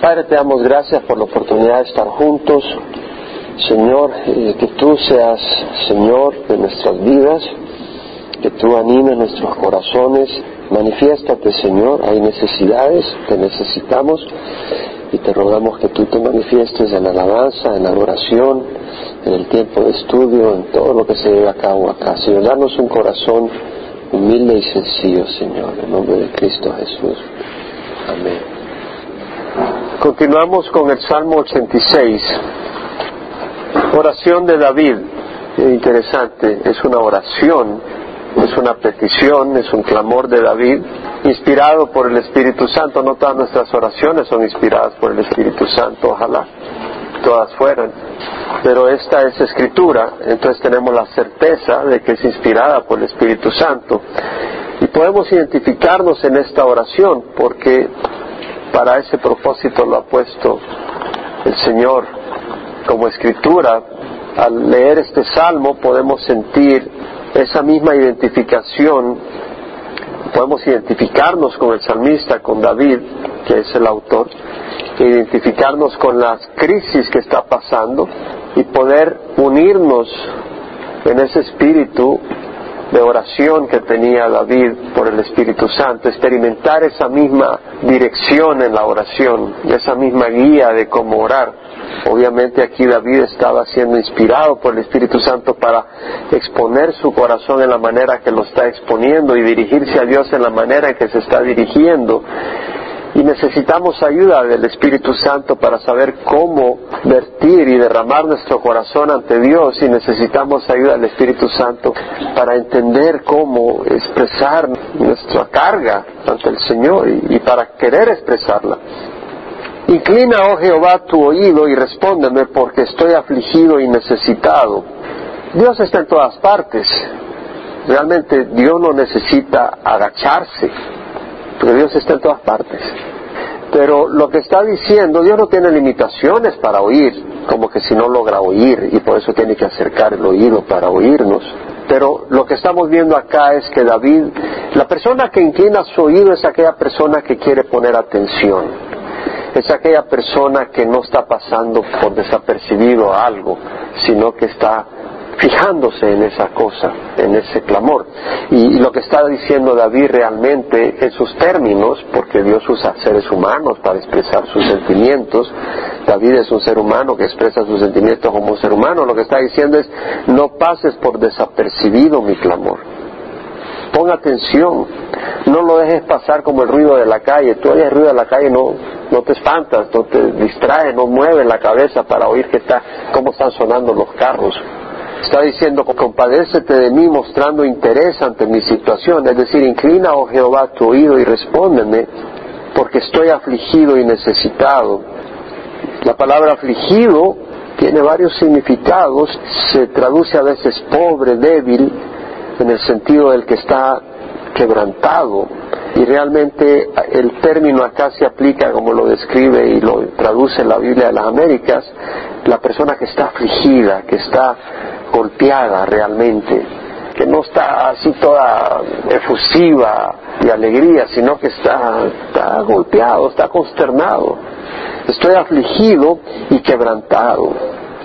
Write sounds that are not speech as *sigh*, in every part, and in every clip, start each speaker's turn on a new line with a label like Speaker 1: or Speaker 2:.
Speaker 1: Padre, te damos gracias por la oportunidad de estar juntos. Señor, eh, que tú seas Señor de nuestras vidas, que tú animes nuestros corazones. Manifiéstate, Señor, hay necesidades, te necesitamos y te rogamos que tú te manifiestes en la alabanza, en la adoración, en el tiempo de estudio, en todo lo que se lleve a cabo acá. Señor, danos un corazón humilde y sencillo, Señor, en nombre de Cristo Jesús. Amén. Continuamos con el Salmo 86, oración de David. Interesante, es una oración, es una petición, es un clamor de David, inspirado por el Espíritu Santo. No todas nuestras oraciones son inspiradas por el Espíritu Santo, ojalá todas fueran. Pero esta es escritura, entonces tenemos la certeza de que es inspirada por el Espíritu Santo. Y podemos identificarnos en esta oración porque para ese propósito lo ha puesto el Señor como escritura. Al leer este salmo podemos sentir esa misma identificación, podemos identificarnos con el salmista, con David, que es el autor, identificarnos con las crisis que está pasando y poder unirnos en ese espíritu de oración que tenía David por el Espíritu Santo, experimentar esa misma dirección en la oración, esa misma guía de cómo orar. Obviamente aquí David estaba siendo inspirado por el Espíritu Santo para exponer su corazón en la manera que lo está exponiendo y dirigirse a Dios en la manera que se está dirigiendo y necesitamos ayuda del Espíritu Santo para saber cómo vertir y derramar nuestro corazón ante Dios y necesitamos ayuda del Espíritu Santo para entender cómo expresar nuestra carga ante el Señor y, para querer expresarla. Inclina, oh Jehová, tu oído y respóndeme porque estoy afligido y necesitado. Dios está en todas partes. Realmente Dios no necesita agacharse porque Dios está en todas partes. Pero lo que está diciendo, Dios no tiene limitaciones para oír, como que si no logra oír y por eso tiene que acercar el oído para oírnos. Pero lo que estamos viendo acá es que David, la persona que inclina su oído es aquella persona que quiere poner atención, es aquella persona que no está pasando por desapercibido algo, sino que está fijándose en esa cosa, en ese clamor. Y, lo que está diciendo David realmente en sus términos, porque Dios usa seres humanos para expresar sus sentimientos, David es un ser humano que expresa sus sentimientos como un ser humano, lo que está diciendo es, no pases por desapercibido mi clamor. Pon atención, no lo dejes pasar como el ruido de la calle. Tú oyes ruido de la calle, no, no te espantas, no te distraes, no mueves la cabeza para oír que está, cómo están sonando los carros. Está diciendo, compadécete de mí mostrando interés ante mi situación. Es decir, inclina, oh Jehová, tu oído y respóndeme, porque estoy afligido y necesitado. La palabra afligido tiene varios significados. Se traduce a veces pobre, débil, en el sentido del que está quebrantado. Y realmente el término acá se aplica como lo describe y lo traduce la Biblia de las Américas, la persona que está afligida, que está golpeada realmente, que no está así toda efusiva de alegría, sino que está, está golpeado, está consternado. Estoy afligido y quebrantado.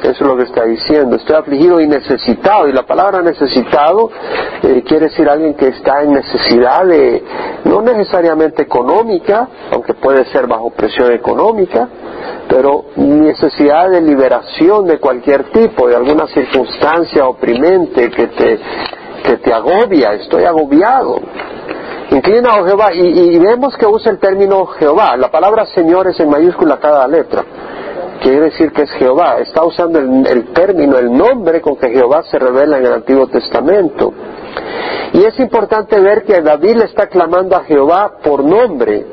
Speaker 1: Eso es lo que está diciendo. Estoy afligido y necesitado. Y la palabra necesitado eh, quiere decir alguien que está en necesidad de, no necesariamente económica, aunque puede ser bajo presión económica, pero necesidad de liberación de cualquier tipo, de alguna circunstancia oprimente que te, que te agobia. Estoy agobiado. Inclina a Jehová y, y, vemos que usa el término Jehová. La palabra Señor es en mayúscula cada letra quiere decir que es Jehová. Está usando el, término, el nombre con que Jehová se revela en el Antiguo Testamento. Y es importante ver que David le está clamando a Jehová por nombre,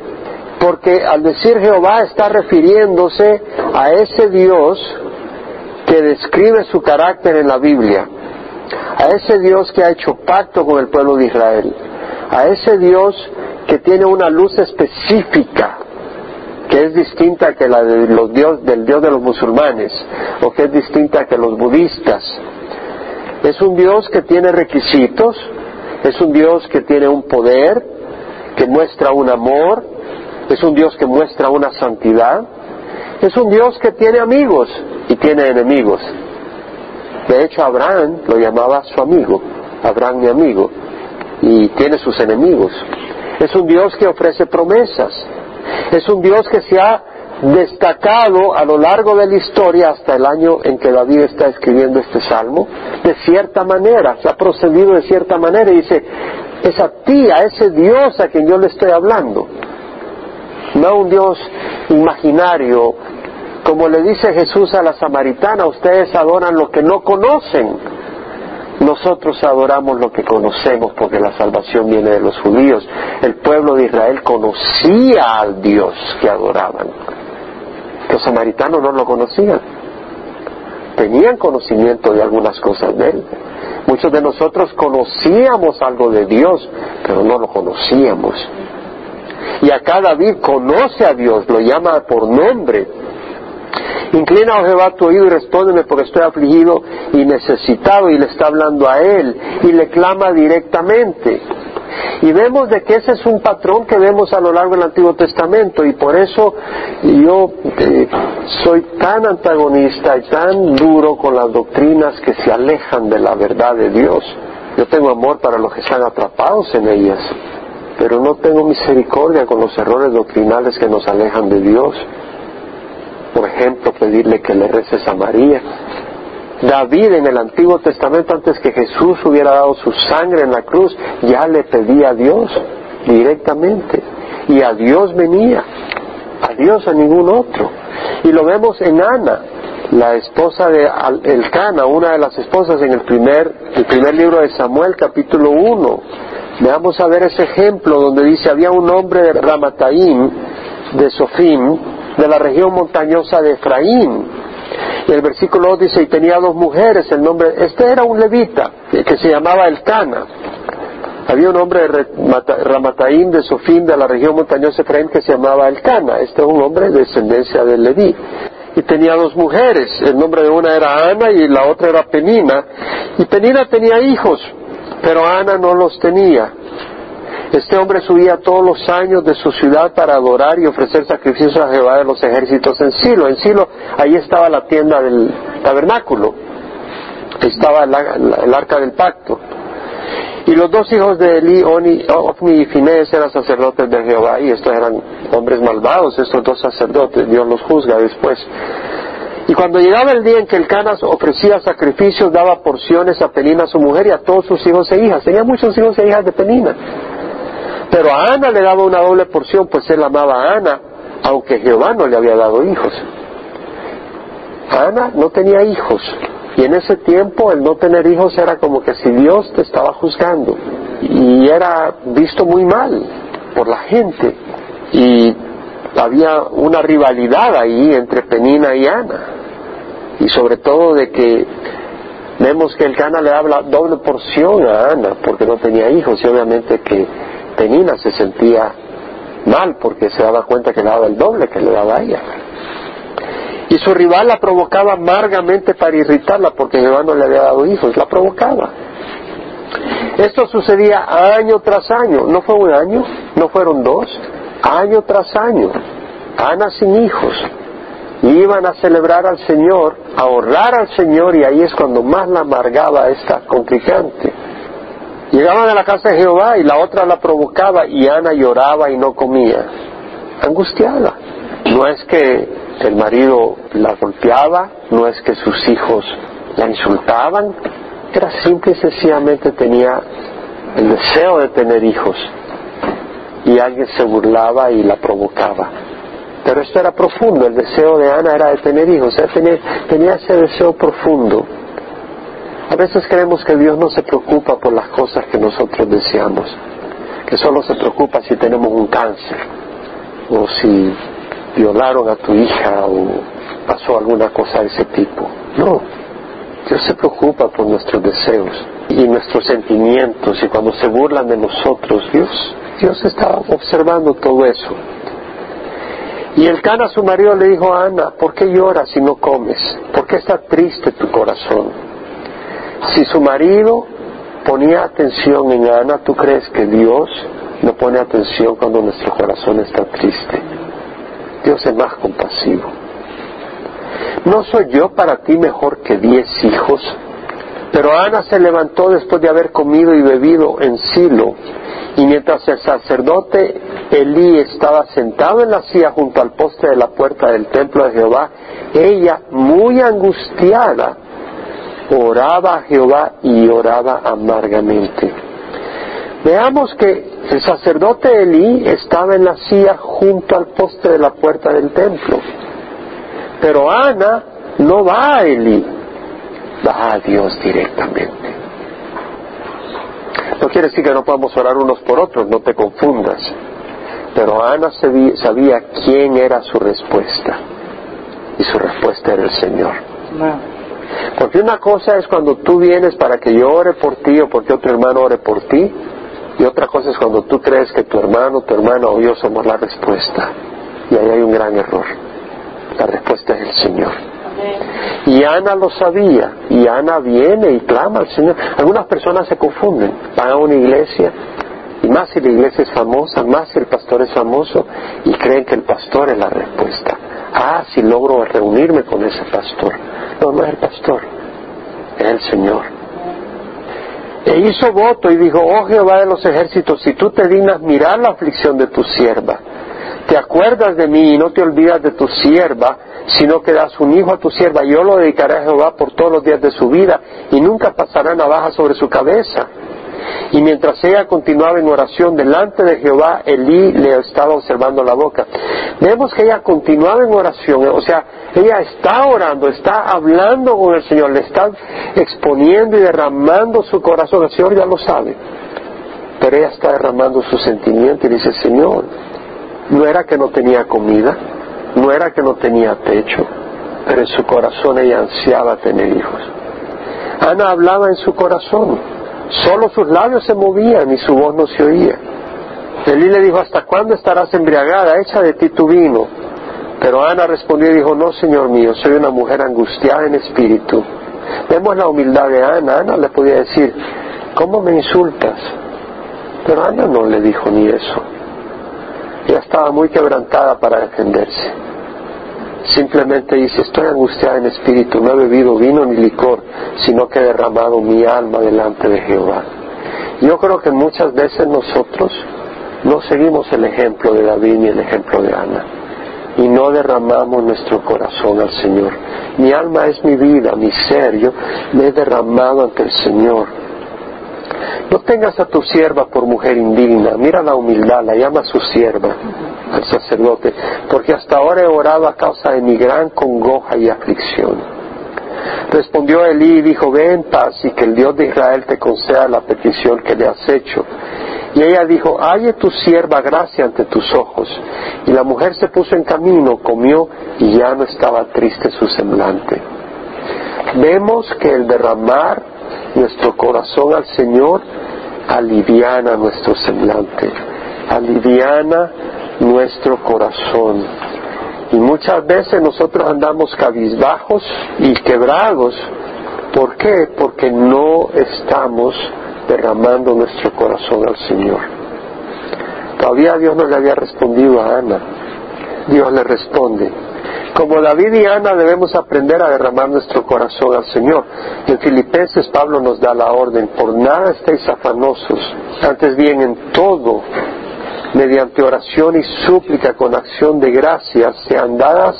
Speaker 1: porque al decir Jehová está refiriéndose a ese Dios que describe su carácter en la Biblia, a ese Dios que ha hecho pacto con el pueblo de Israel, a ese Dios que tiene una luz específica que es distinta que la de los dios, del Dios de los musulmanes o que es distinta que los budistas. Es un Dios que tiene requisitos, es un Dios que tiene un poder, que muestra un amor, es un Dios que muestra una santidad, Es un Dios que tiene amigos y tiene enemigos. De hecho, Abraham lo llamaba su amigo, Abraham mi amigo, y tiene sus enemigos. Es un Dios que ofrece promesas. Es un Dios que se ha destacado a lo largo de la historia hasta el año en que David está escribiendo este salmo, de cierta manera, se ha procedido de cierta manera y dice, es a ti, a ese Dios a quien yo le estoy hablando, no un Dios imaginario, como le dice Jesús a la samaritana, ustedes adoran lo que no conocen, nosotros adoramos lo que conocemos porque la salvación viene de los judíos. El pueblo de Israel conocía al Dios que adoraban. Los samaritanos no lo conocían. Tenían conocimiento de algunas cosas de él. Muchos de nosotros conocíamos algo de Dios, pero no lo conocíamos. Y acá David conoce a Dios, lo llama por nombre. Inclina, oh Jehová, tu oído y respóndeme porque estoy afligido y necesitado y le está hablando a él y le clama directamente. Y vemos de que ese es un patrón que vemos a lo largo del Antiguo Testamento y por eso yo eh, soy tan antagonista y tan duro con las doctrinas que se alejan de la verdad de Dios. Yo tengo amor para los que están atrapados en ellas, pero no tengo misericordia con los errores doctrinales que nos alejan de Dios. Por ejemplo, pedirle que le reces a María David en el Antiguo Testamento, antes que Jesús hubiera dado su sangre en la cruz, ya le pedía a Dios directamente. Y a Dios venía, a Dios a ningún otro. Y lo vemos en Ana, la esposa de Elcana, una de las esposas en el primer, el primer libro de Samuel, capítulo 1. Veamos a ver ese ejemplo donde dice, había un hombre de Ramataim, de Sofim, de la región montañosa de Efraín, y el versículo 2 dice, y tenía dos mujeres, el nombre, este era un levita, que se llamaba Elcana. Había un hombre de Ramataín, de Sofín, de la región montañosa de que se llamaba Elcana. Este es un hombre de descendencia de Leví. Y tenía dos mujeres, el nombre de una era Ana y la otra era Penina. Y Penina tenía hijos, pero Ana no los tenía. Este hombre subía todos los años de su ciudad para adorar y ofrecer sacrificios a Jehová de los ejércitos en Silo. En Silo, ahí estaba la tienda del tabernáculo, estaba el, arca del pacto. Y los dos hijos de Eli, Ofni y Finés, eran sacerdotes de Jehová, y estos eran hombres malvados, estos dos sacerdotes, Dios los juzga después. Y cuando llegaba el día en que el Canas ofrecía sacrificios, daba porciones a Penina, su mujer, y a todos sus hijos e hijas. Tenía muchos hijos e hijas de Penina. Pero a Ana le daba una doble porción, pues él amaba a Ana, aunque Jehová no le había dado hijos. Ana no tenía hijos. Y en ese tiempo el no tener hijos era como que si Dios te estaba juzgando. Y era visto muy mal por la gente. Y había una rivalidad ahí entre Penina y Ana. Y sobre todo de que vemos que el Cana le daba doble porción a Ana porque no tenía hijos y obviamente que Penina se sentía mal porque se daba cuenta que le daba el doble que le daba a ella. Y su rival la provocaba amargamente para irritarla porque Jehová no le había dado hijos, la provocaba. Esto sucedía año tras año, no fue un año, no fueron dos, año tras año. Ana sin hijos. iban a celebrar al Señor, a honrar al Señor y ahí es cuando más la amargaba esta complicante. Llegaban a la casa de Jehová y la otra la provocaba y Ana lloraba y no comía, angustiada. No es que el marido la golpeaba, no es que sus hijos la insultaban, era simple y sencillamente tenía el deseo de tener hijos y alguien se burlaba y la provocaba. Pero esto era profundo, el deseo de Ana era de tener hijos, tenía, tenía ese deseo profundo. A veces creemos que Dios no se preocupa por las cosas que nosotros deseamos, que solo se preocupa si tenemos un cáncer, o si violaron a tu hija, o pasó alguna cosa de ese tipo. No, Dios se preocupa por nuestros deseos y nuestros sentimientos, y cuando se burlan de nosotros, Dios, Dios está observando todo eso. Y el Cana, su marido, le dijo a Ana, ¿por qué lloras si no comes? ¿Por qué está triste tu corazón? Si su marido ponía atención en Ana, ¿tú crees que Dios no pone atención cuando nuestro corazón está triste? Dios es más compasivo. ¿no soy yo para ti mejor que diez hijos? Pero Ana se levantó después de haber comido y bebido en Silo, y mientras el sacerdote Elí estaba sentado en la silla junto al poste de la puerta del templo de Jehová, ella, muy angustiada, oraba a Jehová y oraba amargamente. Veamos que el sacerdote Elí estaba en la silla junto al poste de la puerta del templo. Pero Ana no va a Elí, va a Dios directamente. No quiere decir que no podamos orar unos por otros, no te confundas. Pero Ana sabía quién era su respuesta. Y su respuesta era el Señor. Porque una cosa es cuando tú vienes para que yo ore por ti o porque otro hermano ore por ti. Y otra cosa es cuando tú crees que tu hermano, tu hermana o yo somos la respuesta. Y ahí hay un gran error. La respuesta es el Señor. Y Ana lo sabía, y Ana viene y clama al Señor. Algunas personas se confunden, van a una iglesia, y más si la iglesia es famosa, más si el pastor es famoso, y creen que el pastor es la respuesta. Ah, si logro reunirme con ese pastor. No, no es el pastor, es el Señor. E hizo voto y dijo, oh Jehová de los ejércitos, si tú te dignas mirar la aflicción de tu sierva, te acuerdas de mí y no te olvidas de tu sierva, sino que das un hijo a tu sierva, yo lo dedicaré a Jehová por todos los días de su vida y nunca pasará navaja sobre su cabeza. Y mientras ella continuaba en oración delante de Jehová, Elí le estaba observando la boca. Vemos que ella continuaba en oración, o sea, ella está orando, está hablando con el Señor, le está exponiendo y derramando su corazón. El Señor ya lo sabe, pero ella está derramando su sentimiento y dice, Señor, no era que no tenía comida, no era que no tenía techo, pero en su corazón ella ansiaba tener hijos. Ana hablaba en su corazón, solo sus labios se movían y su voz no se oía. Elí le dijo, ¿hasta cuándo estarás embriagada? Echa de ti tu vino. Pero Ana respondió y dijo, no, Señor mío, soy una mujer angustiada en espíritu. Vemos la humildad de Ana. Ana le podía decir, ¿cómo me insultas? Pero Ana no le dijo ni eso. Ella estaba muy quebrantada para defenderse. Simplemente dice, estoy angustiada en espíritu, no he bebido vino ni licor, sino que he derramado mi alma delante de Jehová. Yo creo que muchas veces nosotros no seguimos el ejemplo de David ni el ejemplo de Ana y no derramamos nuestro corazón al Señor. Mi alma es mi vida, mi ser, yo me he derramado ante el Señor. No tengas a tu sierva por mujer indigna, mira la humildad, la llama su sierva al sacerdote, porque hasta ahora he orado a causa de mi gran congoja y aflicción. Respondió Elí y dijo, ve en paz y que el Dios de Israel te conceda la petición que le has hecho. Y ella dijo, halle tu sierva gracia ante tus ojos. Y la mujer se puso en camino, comió y ya no estaba triste su semblante. Vemos que el derramar nuestro corazón al Señor aliviana nuestro semblante, aliviana nuestro corazón. Y muchas veces nosotros andamos cabizbajos y quebrados. ¿Por qué? Porque no estamos derramando nuestro corazón al Señor. Todavía Dios no le había respondido a Ana. Dios le responde. Como David y Ana debemos aprender a derramar nuestro corazón al Señor. En Filipenses Pablo nos da la orden, por nada estéis afanosos, antes bien en todo mediante oración y súplica con acción de gracias, sean dadas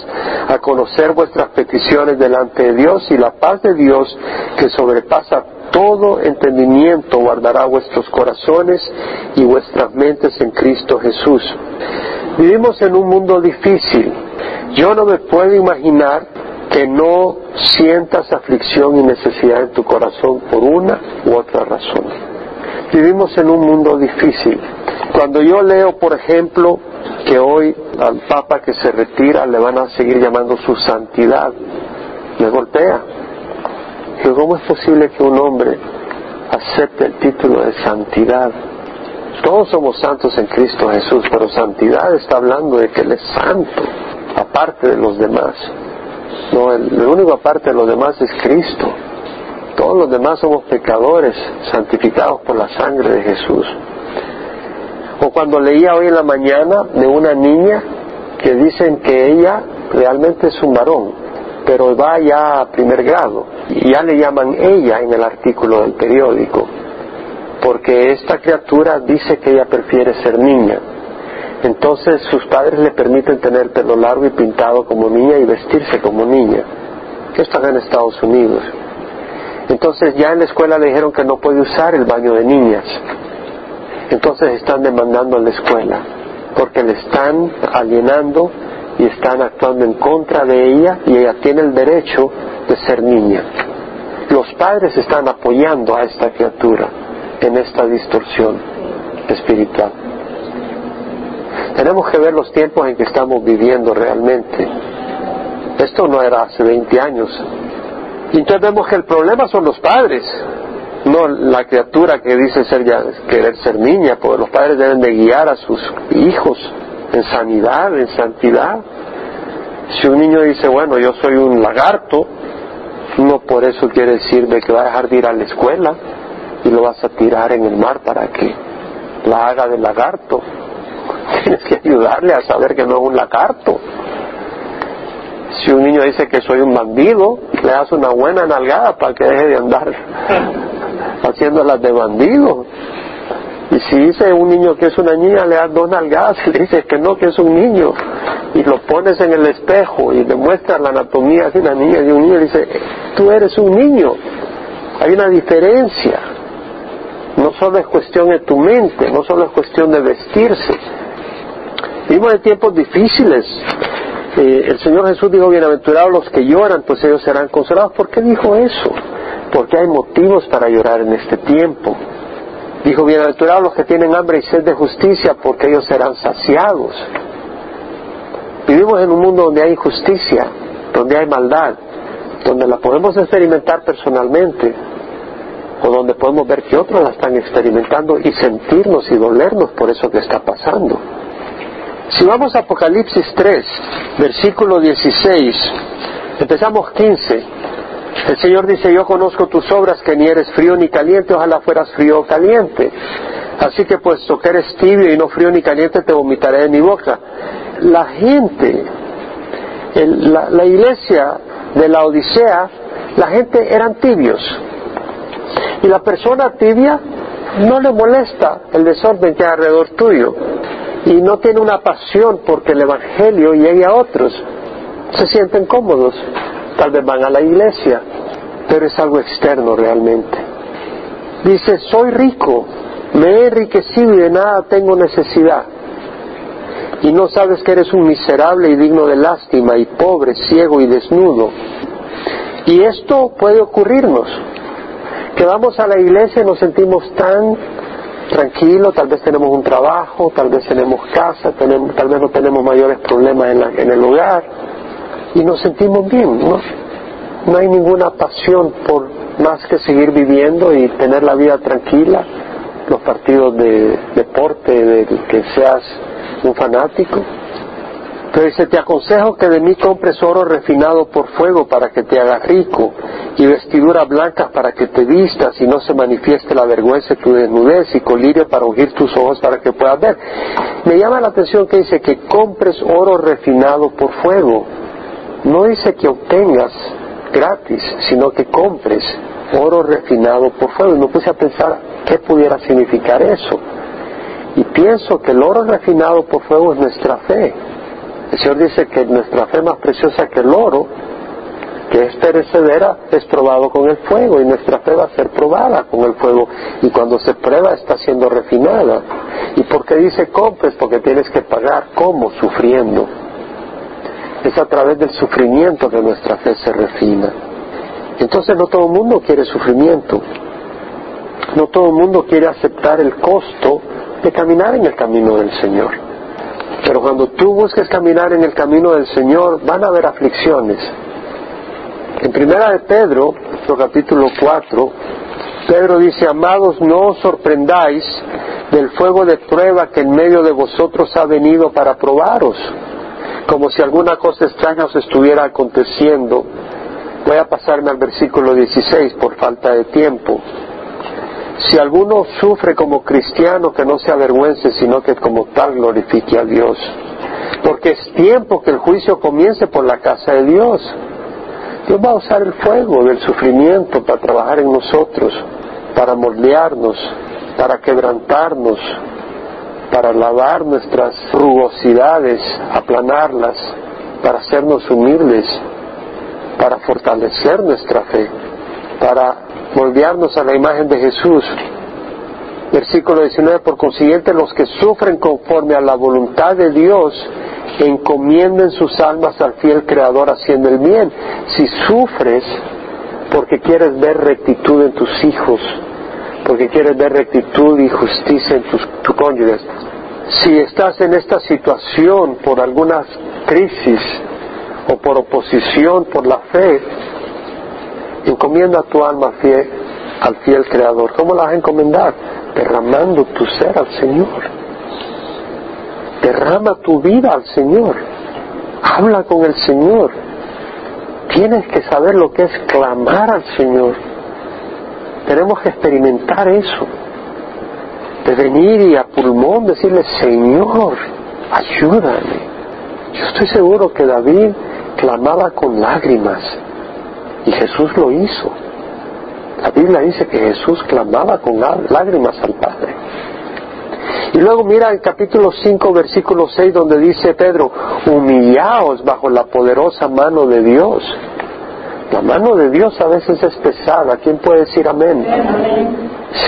Speaker 1: a conocer vuestras peticiones delante de Dios y la paz de Dios que sobrepasa todo entendimiento guardará vuestros corazones y vuestras mentes en Cristo Jesús. Vivimos en un mundo difícil. Yo no me puedo imaginar que no sientas aflicción y necesidad en tu corazón por una u otra razón. Vivimos en un mundo difícil. Cuando yo leo, por ejemplo, que hoy al Papa que se retira le van a seguir llamando su santidad, me golpea. ¿cómo es posible que un hombre acepte el título de santidad? Todos somos santos en Cristo Jesús, pero santidad está hablando de que Él es santo, aparte de los demás. No, el, único aparte de los demás es Cristo. Todos los demás somos pecadores, santificados por la sangre de Jesús. O cuando leía hoy en la mañana de una niña que dicen que ella realmente es un varón, pero va ya a primer grado y ya le llaman ella en el artículo del periódico, porque esta criatura dice que ella prefiere ser niña. Entonces sus padres le permiten tener pelo largo y pintado como niña y vestirse como niña. Esto está en Estados Unidos. Entonces ya en la escuela le dijeron que no puede usar el baño de niñas. Entonces están demandando a la escuela porque le están alienando y están actuando en contra de ella y ella tiene el derecho de ser niña. Los padres están apoyando a esta criatura en esta distorsión espiritual. Tenemos que ver los tiempos en que estamos viviendo realmente. Esto no era hace 20 años. Entonces vemos que el problema son los padres, no la criatura que dice ser ya, querer ser niña, porque los padres deben de guiar a sus hijos en sanidad, en santidad. Si un niño dice, bueno, yo soy un lagarto, no por eso quiere decir de que va a dejar de ir a la escuela y lo vas a tirar en el mar para que la haga de lagarto. Tienes que ayudarle a saber que no es un lagarto. Si un niño dice que soy un bandido, le das una buena nalgada para que deje de andar *laughs* haciéndolas de bandido. Y si dice un niño que es una niña, le das dos nalgadas y le dices que no, que es un niño. Y lo pones en el espejo y le muestras la anatomía de una niña y un niño dice, tú eres un niño. Hay una diferencia. No solo es cuestión de tu mente, no solo es cuestión de vestirse. Vivimos en tiempos difíciles. Eh, el Señor Jesús dijo, bienaventurados los que lloran, pues ellos serán consolados. ¿Por qué dijo eso? Porque hay motivos para llorar en este tiempo. Dijo, bienaventurados los que tienen hambre y sed de justicia, porque ellos serán saciados. Vivimos en un mundo donde hay injusticia, donde hay maldad, donde la podemos experimentar personalmente, o donde podemos ver que otros la están experimentando y sentirnos y dolernos por eso que está pasando. Si vamos a Apocalipsis 3, versículo 16, empezamos 15. El Señor dice, yo conozco tus obras, que ni eres frío ni caliente, ojalá fueras frío o caliente. Así que puesto que eres tibio y no frío ni caliente, te vomitaré de mi boca. La gente, la, la iglesia de la Odisea, la gente eran tibios. Y la persona tibia no le molesta el desorden que hay alrededor tuyo. Y no tiene una pasión porque el Evangelio llegue a otros. Se sienten cómodos tal vez van a la iglesia, pero es algo externo realmente. Dice, soy rico, me he enriquecido y de nada tengo necesidad. Y no sabes que eres un miserable y digno de lástima y pobre, ciego y desnudo. Y esto puede ocurrirnos, que vamos a la iglesia y nos sentimos tan tranquilos, tal vez tenemos un trabajo, tal vez tenemos casa, tenemos, tal vez no tenemos mayores problemas en, en el hogar, y nos sentimos bien, ¿no? No hay ninguna pasión por más que seguir viviendo y tener la vida tranquila, los partidos de deporte, de que seas un fanático. Pero dice, te aconsejo que de mí compres oro refinado por fuego para que te hagas rico y vestidura blanca para que te vistas y no se manifieste la vergüenza de tu desnudez y colirio para ungir tus ojos para que puedas ver. Me llama la atención que dice que compres oro refinado por fuego no dice que obtengas gratis, sino que compres oro refinado por fuego. Y me puse a pensar qué pudiera significar eso. Y pienso que el oro refinado por fuego es nuestra fe. El Señor dice que nuestra fe más preciosa que el oro, que es perecedera, es probado con el fuego y nuestra fe va a ser probada con el fuego y cuando se prueba está siendo refinada. ¿Y por qué dice compres? Porque tienes que pagar. ¿Cómo? Sufriendo. Es a través del sufrimiento que nuestra fe se refina. Entonces no todo el mundo quiere sufrimiento. No todo el mundo quiere aceptar el costo de caminar en el camino del Señor. Pero cuando tú busques caminar en el camino del Señor, van a haber aflicciones. En primera de Pedro, capítulo 4, Pedro dice, amados, no os sorprendáis del fuego de prueba que en medio de vosotros ha venido para probaros como si alguna cosa extraña os estuviera aconteciendo. Voy a pasarme al versículo 16 por falta de tiempo. Si alguno sufre como cristiano, que no se avergüence, sino que como tal glorifique a Dios. Porque es tiempo que el juicio comience por la casa de Dios. Dios va a usar el fuego del sufrimiento para trabajar en nosotros, para moldearnos, para quebrantarnos, para lavar nuestras rugosidades, aplanarlas, para hacernos humildes, para fortalecer nuestra fe, para moldearnos a la imagen de Jesús. Versículo 19, por consiguiente los que sufren conforme a la voluntad de Dios, encomienden sus almas al fiel Creador haciendo el bien. Si sufres porque quieres ver rectitud en tus hijos, porque quieres ver rectitud y justicia en tus, tu cónyuges, si estás en esta situación por alguna crisis o por oposición por la fe, encomienda tu alma fiel, al fiel Creador. ¿Cómo la vas a encomendar? Derramando tu ser al Señor. Derrama tu vida al Señor. Habla con el Señor. Tienes que saber lo que es clamar al Señor. Tenemos que experimentar eso de venir y a pulmón decirle, Señor, ayúdame. Yo estoy seguro que David clamaba con lágrimas y Jesús lo hizo. La Biblia dice que Jesús clamaba con lágrimas al Padre. Y luego mira el capítulo 5, versículo 6, donde dice Pedro, humillaos bajo la poderosa mano de Dios. La mano de Dios a veces es pesada. ¿Quién puede decir amén?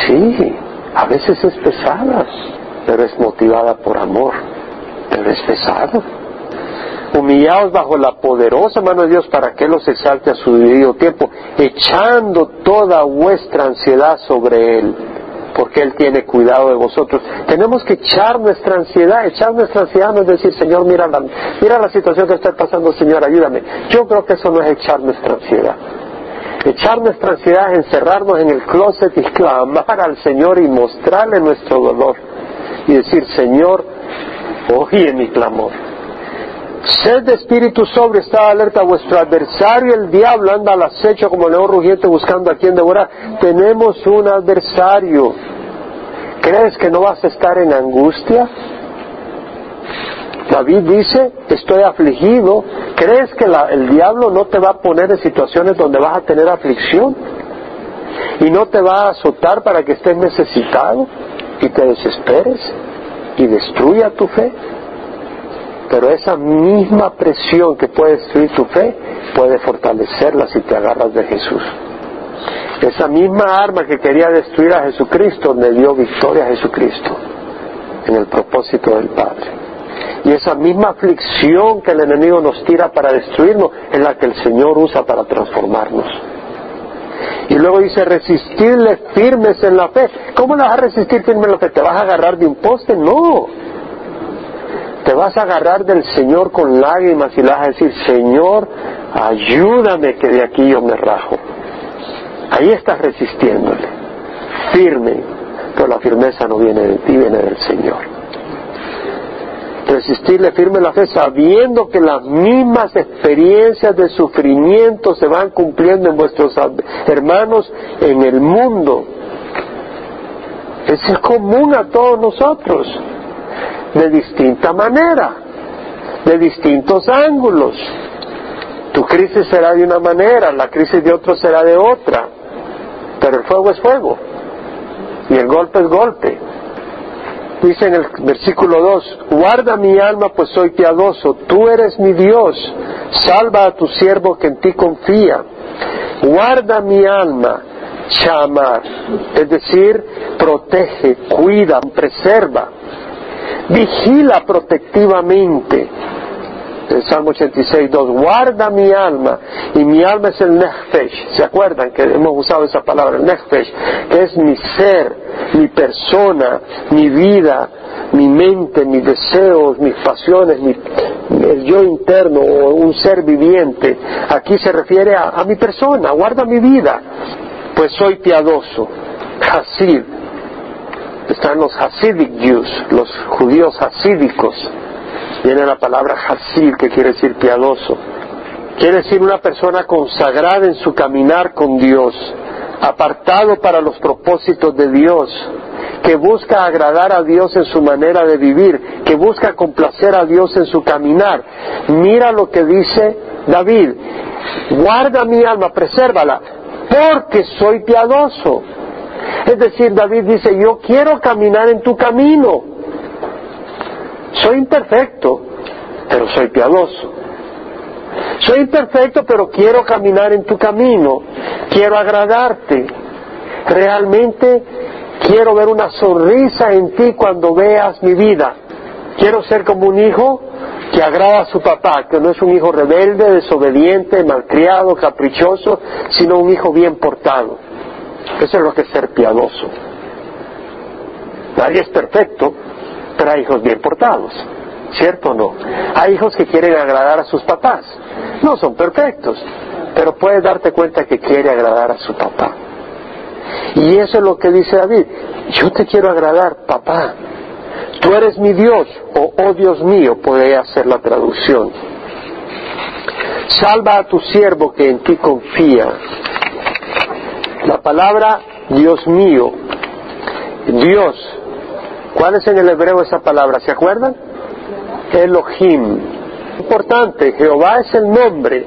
Speaker 1: Sí, a veces es pesada, pero es motivada por amor, pero es pesada. Humillaos bajo la poderosa mano de Dios para que los exalte a su debido tiempo, echando toda vuestra ansiedad sobre Él, porque Él tiene cuidado de vosotros. Tenemos que echar nuestra ansiedad, echar nuestra ansiedad no es decir, Señor, mira la, mira la situación que está pasando, Señor, ayúdame. Yo creo que eso no es echar nuestra ansiedad. Echar nuestra ansiedad, encerrarnos en el closet y clamar al Señor y mostrarle nuestro dolor. Y decir, Señor, oye mi clamor. Sed de espíritu sobre, está alerta. Vuestro adversario, el diablo, anda al acecho como león rugiente buscando a quien devorar. Tenemos un adversario. ¿Crees que no vas a estar en angustia? David dice, estoy afligido. ¿Crees que el diablo no te va a poner en situaciones donde vas a tener aflicción? ¿Y no te va a azotar para que estés necesitado y te desesperes y destruya tu fe? Pero esa misma presión que puede destruir tu fe puede fortalecerla si te agarras de Jesús. Esa misma arma que quería destruir a Jesucristo le dio victoria a Jesucristo en el propósito del Padre. Y esa misma aflicción que el enemigo nos tira para destruirnos es la que el Señor usa para transformarnos. Y luego dice, resistirle firmes en la fe. ¿Cómo le vas a resistir firme en la fe? ¿Te vas a agarrar de un poste? No. Te vas a agarrar del Señor con lágrimas y le vas a decir, Señor, ayúdame que de aquí yo me rajo. Ahí estás resistiéndole, firme, pero la firmeza no viene de ti, viene del Señor resistirle firme la fe sabiendo que las mismas experiencias de sufrimiento se van cumpliendo en vuestros hermanos en el mundo. Eso es común a todos nosotros, de distinta manera, de distintos ángulos. Tu crisis será de una manera, la crisis de otro será de otra, pero el fuego es fuego y el golpe es golpe. Dice en el versículo 2, guarda mi alma pues soy piadoso, tú eres mi Dios, salva a tu siervo que en ti confía. Guarda mi alma, chamar, es decir, protege, cuida, preserva, vigila protectivamente el Salmo 86, 2, guarda mi alma, y mi alma es el Nefesh, ¿se acuerdan que hemos usado esa palabra, el Nefesh, es mi ser, mi persona, mi vida, mi mente, mis deseos, mis pasiones, mi, el yo interno o un ser viviente. Aquí se refiere a, a mi persona, guarda mi vida, pues soy piadoso, *laughs* Hasid. Están los Hasidic Jews, los judíos hasídicos, Viene la palabra Hasid, que quiere decir piadoso. Quiere decir una persona consagrada en su caminar con Dios, apartado para los propósitos de Dios, que busca agradar a Dios en su manera de vivir, que busca complacer a Dios en su caminar. Mira lo que dice David, guarda mi alma, presérvala, porque soy piadoso. Es decir, David dice, yo quiero caminar en tu camino. Soy imperfecto, pero soy piadoso. Soy imperfecto, pero quiero caminar en tu camino. Quiero agradarte. Realmente quiero ver una sonrisa en ti cuando veas mi vida. Quiero ser como un hijo que agrada a su papá, que no es un hijo rebelde, desobediente, malcriado, caprichoso, sino un hijo bien portado. Eso es lo que es ser piadoso. Nadie es perfecto, pero hay hijos bien portados. ¿Cierto o no? Hay hijos que quieren agradar a sus papás. No son perfectos, pero puedes darte cuenta que quiere agradar a su papá. Y eso es lo que dice David. Yo te quiero agradar, papá. Tú eres mi Dios, o oh Dios mío, podría ser la traducción. Salva a tu siervo que en ti confía. La palabra Dios mío, Dios, ¿cuál es en el hebreo esa palabra? ¿Se acuerdan? Elohim. Importante, Jehová es el nombre,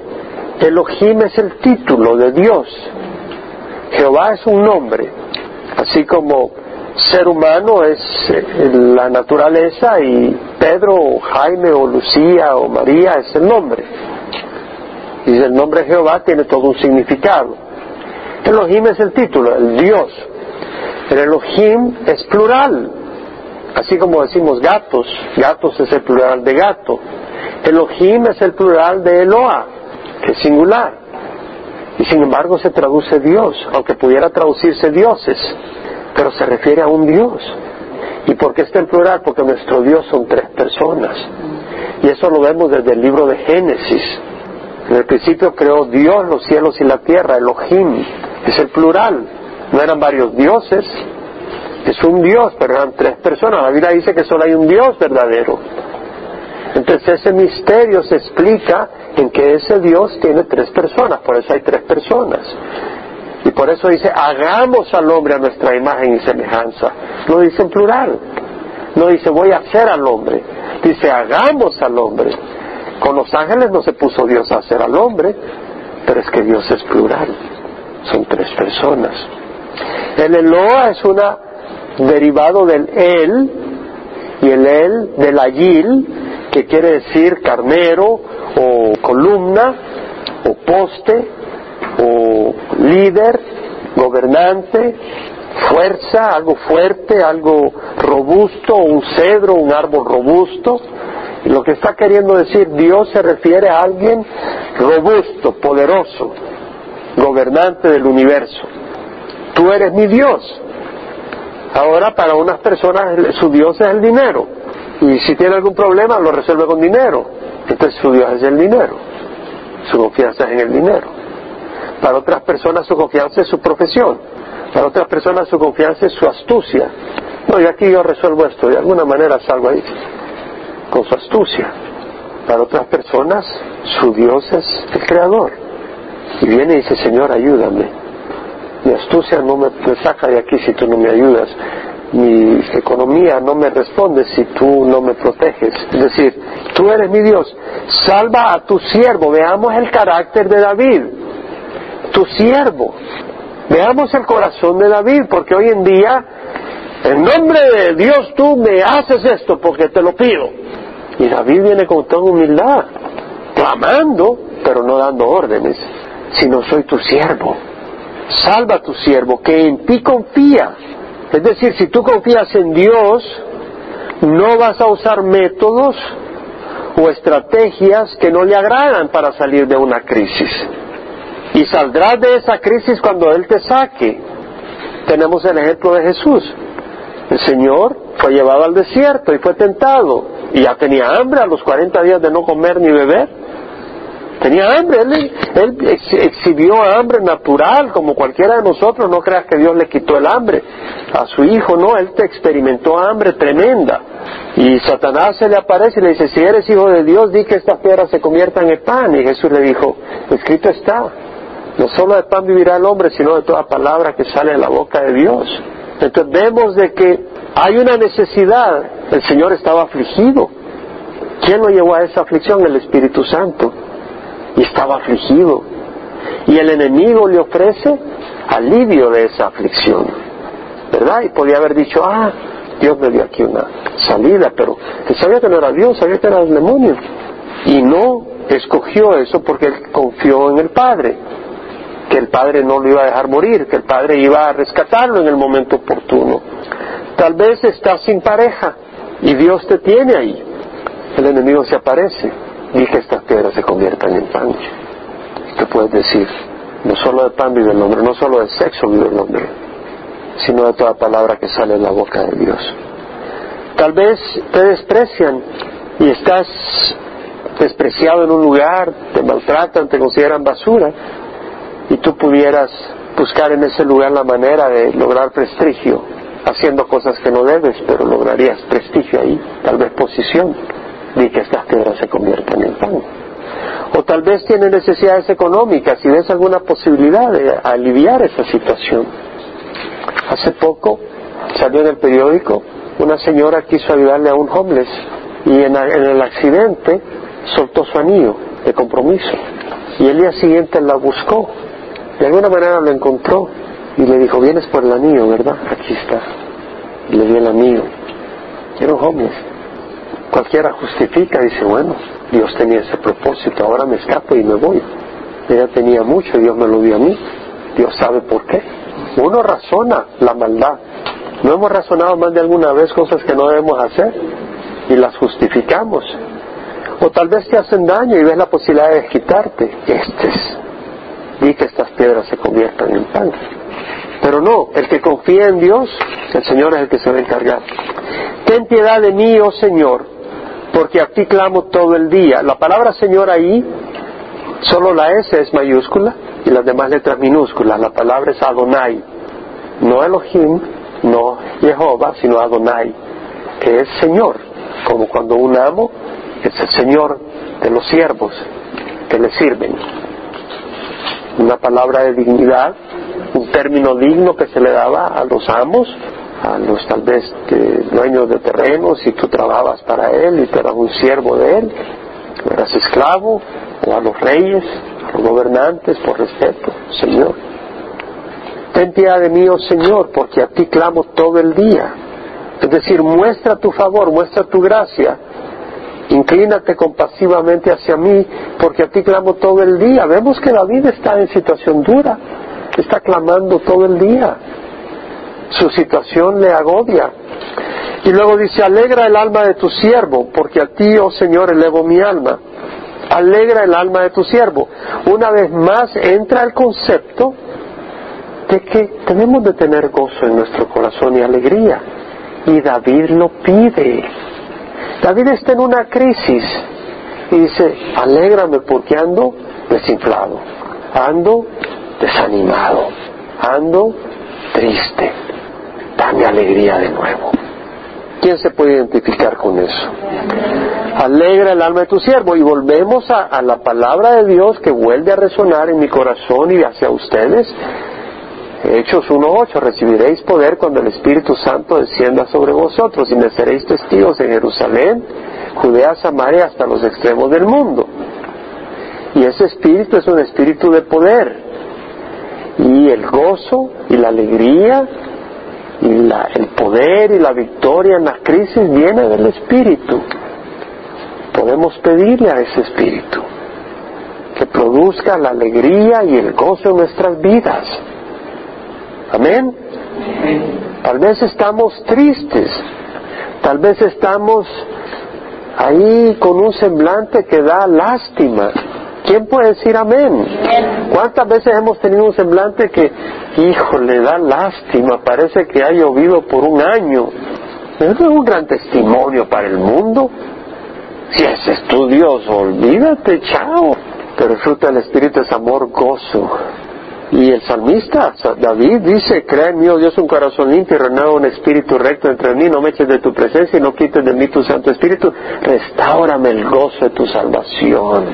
Speaker 1: Elohim es el título de Dios. Jehová es un nombre, así como ser humano es eh, la naturaleza y Pedro o Jaime o Lucía o María es el nombre. Y el nombre de Jehová tiene todo un significado. Elohim es el título, el Dios. El Elohim es plural, así como decimos gatos, gatos es el plural de gato. Elohim es el plural de Eloa, que es singular. Y sin embargo se traduce Dios, aunque pudiera traducirse dioses pero se refiere a un Dios. ¿Y por qué está en plural? Porque nuestro Dios son tres personas. Y eso lo vemos desde el libro de Génesis. En el principio creó Dios los cielos y la tierra, Elohim, es el plural. No eran varios dioses, es un Dios, pero eran tres personas. La Biblia dice que solo hay un Dios verdadero. Entonces ese misterio se explica en que ese Dios tiene tres personas, por eso hay tres personas. Y por eso dice, hagamos al hombre a nuestra imagen y semejanza. No dice en plural. No dice, voy a hacer al hombre. Dice, hagamos al hombre. Con los ángeles no se puso Dios a hacer al hombre, pero es que Dios es plural. Son tres personas. El Eloa es una derivado del El y el El del Ayil, que quiere decir carnero o columna o poste o líder, gobernante, fuerza, algo fuerte, algo robusto, un cedro, un árbol robusto. Lo que está queriendo decir Dios se refiere a alguien robusto, poderoso, gobernante del universo. Tú eres mi Dios. Ahora para unas personas su Dios es el dinero. Y si tiene algún problema lo resuelve con dinero. Entonces su Dios es el dinero. Su confianza es en el dinero. Para otras personas su confianza es su profesión. Para otras personas su confianza es su astucia. No, y aquí yo resuelvo esto, de alguna manera salgo ahí, con su astucia. Para otras personas su Dios es el Creador. Y viene y dice, Señor, ayúdame. Mi astucia no me, me saca de aquí si tú no me ayudas. Mi economía no me responde si tú no me proteges. Es decir, tú eres mi Dios. Salva a tu siervo. Veamos el carácter de David tu siervo. Veamos el corazón de David, porque hoy en día, en nombre de Dios tú me haces esto porque te lo pido. Y David viene con toda humildad, clamando, pero no dando órdenes, sino soy tu siervo. Salva a tu siervo, que en ti confía. Es decir, si tú confías en Dios, no vas a usar métodos o estrategias que no le agradan para salir de una crisis. Y saldrás de esa crisis cuando Él te saque. Tenemos el ejemplo de Jesús. El Señor fue llevado al desierto y fue tentado. Y ya tenía hambre a los 40 días de no comer ni beber. Tenía hambre, él, exhibió hambre natural como cualquiera de nosotros. No creas que Dios le quitó el hambre a su hijo, no, él te experimentó hambre tremenda. Y Satanás se le aparece y le dice, si eres hijo de Dios, di que estas piedras se conviertan en pan. Y Jesús le dijo, escrito está, no solo de pan vivirá el hombre, sino de toda palabra que sale de la boca de Dios. Entonces vemos de que hay una necesidad. El Señor estaba afligido. ¿Quién lo llevó a esa aflicción? El Espíritu Santo. Y estaba afligido. y el enemigo le ofrece alivio de esa aflicción. ¿Verdad? Y podía haber dicho, ah, Dios me dio aquí una salida, pero sabía que no era Dios, sabía que era el demonio. Y no escogió eso porque él confió en el Padre, que el Padre no lo iba a dejar morir, que el Padre iba a rescatarlo en el momento oportuno. Tal vez estás sin pareja y Dios te tiene ahí. El enemigo se aparece y que estas piedras se conviertan en pan. Te puedes decir, no solo de pan vive el hombre, no solo de sexo vive el hombre, sino de toda palabra que sale de la boca de Dios. Tal vez te desprecian y estás despreciado en un lugar, te maltratan, te consideran basura, y tú pudieras buscar en ese lugar la manera de lograr prestigio, haciendo cosas que no debes, pero lograrías prestigio ahí, tal vez posición, y que estas piedras se conviertan en pan. O tal vez tienes necesidades económicas y ves alguna posibilidad de aliviar esa situación. Hace poco salió en el periódico una señora quiso ayudarle a un homeless y en, el accidente soltó su anillo de compromiso y el día siguiente la buscó. De alguna manera lo encontró y le dijo vienes por el anillo verdad aquí está y le dio el anillo. Era un homeless cualquiera justifica dice bueno Dios tenía ese propósito ahora me escapo y me voy ella tenía mucho Dios me lo dio a mí Dios sabe por qué uno razona la maldad no hemos razonado más de alguna vez cosas que no debemos hacer y las justificamos o tal vez te hacen daño y ves la posibilidad de quitarte. Este es. Que estas piedras se conviertan en pan. Pero no, el que confía en Dios, el Señor es el que se va a encargar. Ten piedad de mí, oh Señor, porque a ti clamo todo el día. La palabra Señor ahí, solo la S es mayúscula y las demás letras minúsculas. La palabra es Adonai, no Elohim, no Jehová, sino Adonai, que es Señor, como cuando un amo es el Señor de los siervos que le sirven. Una palabra de dignidad, un término digno que se le daba a los amos, a los tal vez dueños de terrenos, si tú trabajabas para él y tú eras un siervo de él, eras esclavo, o a los reyes, a los gobernantes, por respeto, Señor. Ten piedad de mí, oh Señor, porque a ti clamo todo el día. Es decir, muestra tu favor, muestra tu gracia Inclínate compasivamente hacia mí, porque a ti clamo todo el día. Vemos que David está en situación dura, está clamando todo el día. Su situación le agobia. Y luego dice, alegra el alma de tu siervo, porque a ti, oh Señor, elevo mi alma. Alegra el alma de tu siervo. Una vez más entra el concepto de que tenemos de tener gozo en nuestro corazón y alegría. Y David lo pide. David está en una crisis y dice, alégrame porque ando desinflado, ando desanimado, ando triste, dame alegría de nuevo. ¿Quién se puede identificar con eso? Alegra el alma de tu siervo y volvemos a, a la palabra de Dios que vuelve a resonar en mi corazón y hacia ustedes Hechos 1.8, recibiréis poder cuando el Espíritu Santo descienda sobre vosotros y me seréis testigos en Jerusalén, Judea, Samaria, hasta los extremos del mundo. Y ese espíritu es un espíritu de poder. Y el gozo y la alegría y el poder y la victoria en las crisis viene del espíritu. Podemos pedirle a ese espíritu que produzca la alegría y el gozo en nuestras vidas. Amén. Tal vez estamos tristes, tal vez estamos ahí con un semblante que da lástima. ¿Quién puede decir amén? ¿Cuántas veces hemos tenido un semblante que, hijo, le da lástima, parece que ha llovido por un año? Eso es un gran testimonio para el mundo. Si es tu Dios, olvídate, chao. Pero el fruto del Espíritu es amor, gozo, y el salmista, David, dice, crea en mí, oh Dios, un corazón limpio y renueva un espíritu recto entre mí, no me eches de tu presencia y no quites de mí tu Santo Espíritu, restaurame el gozo de tu salvación.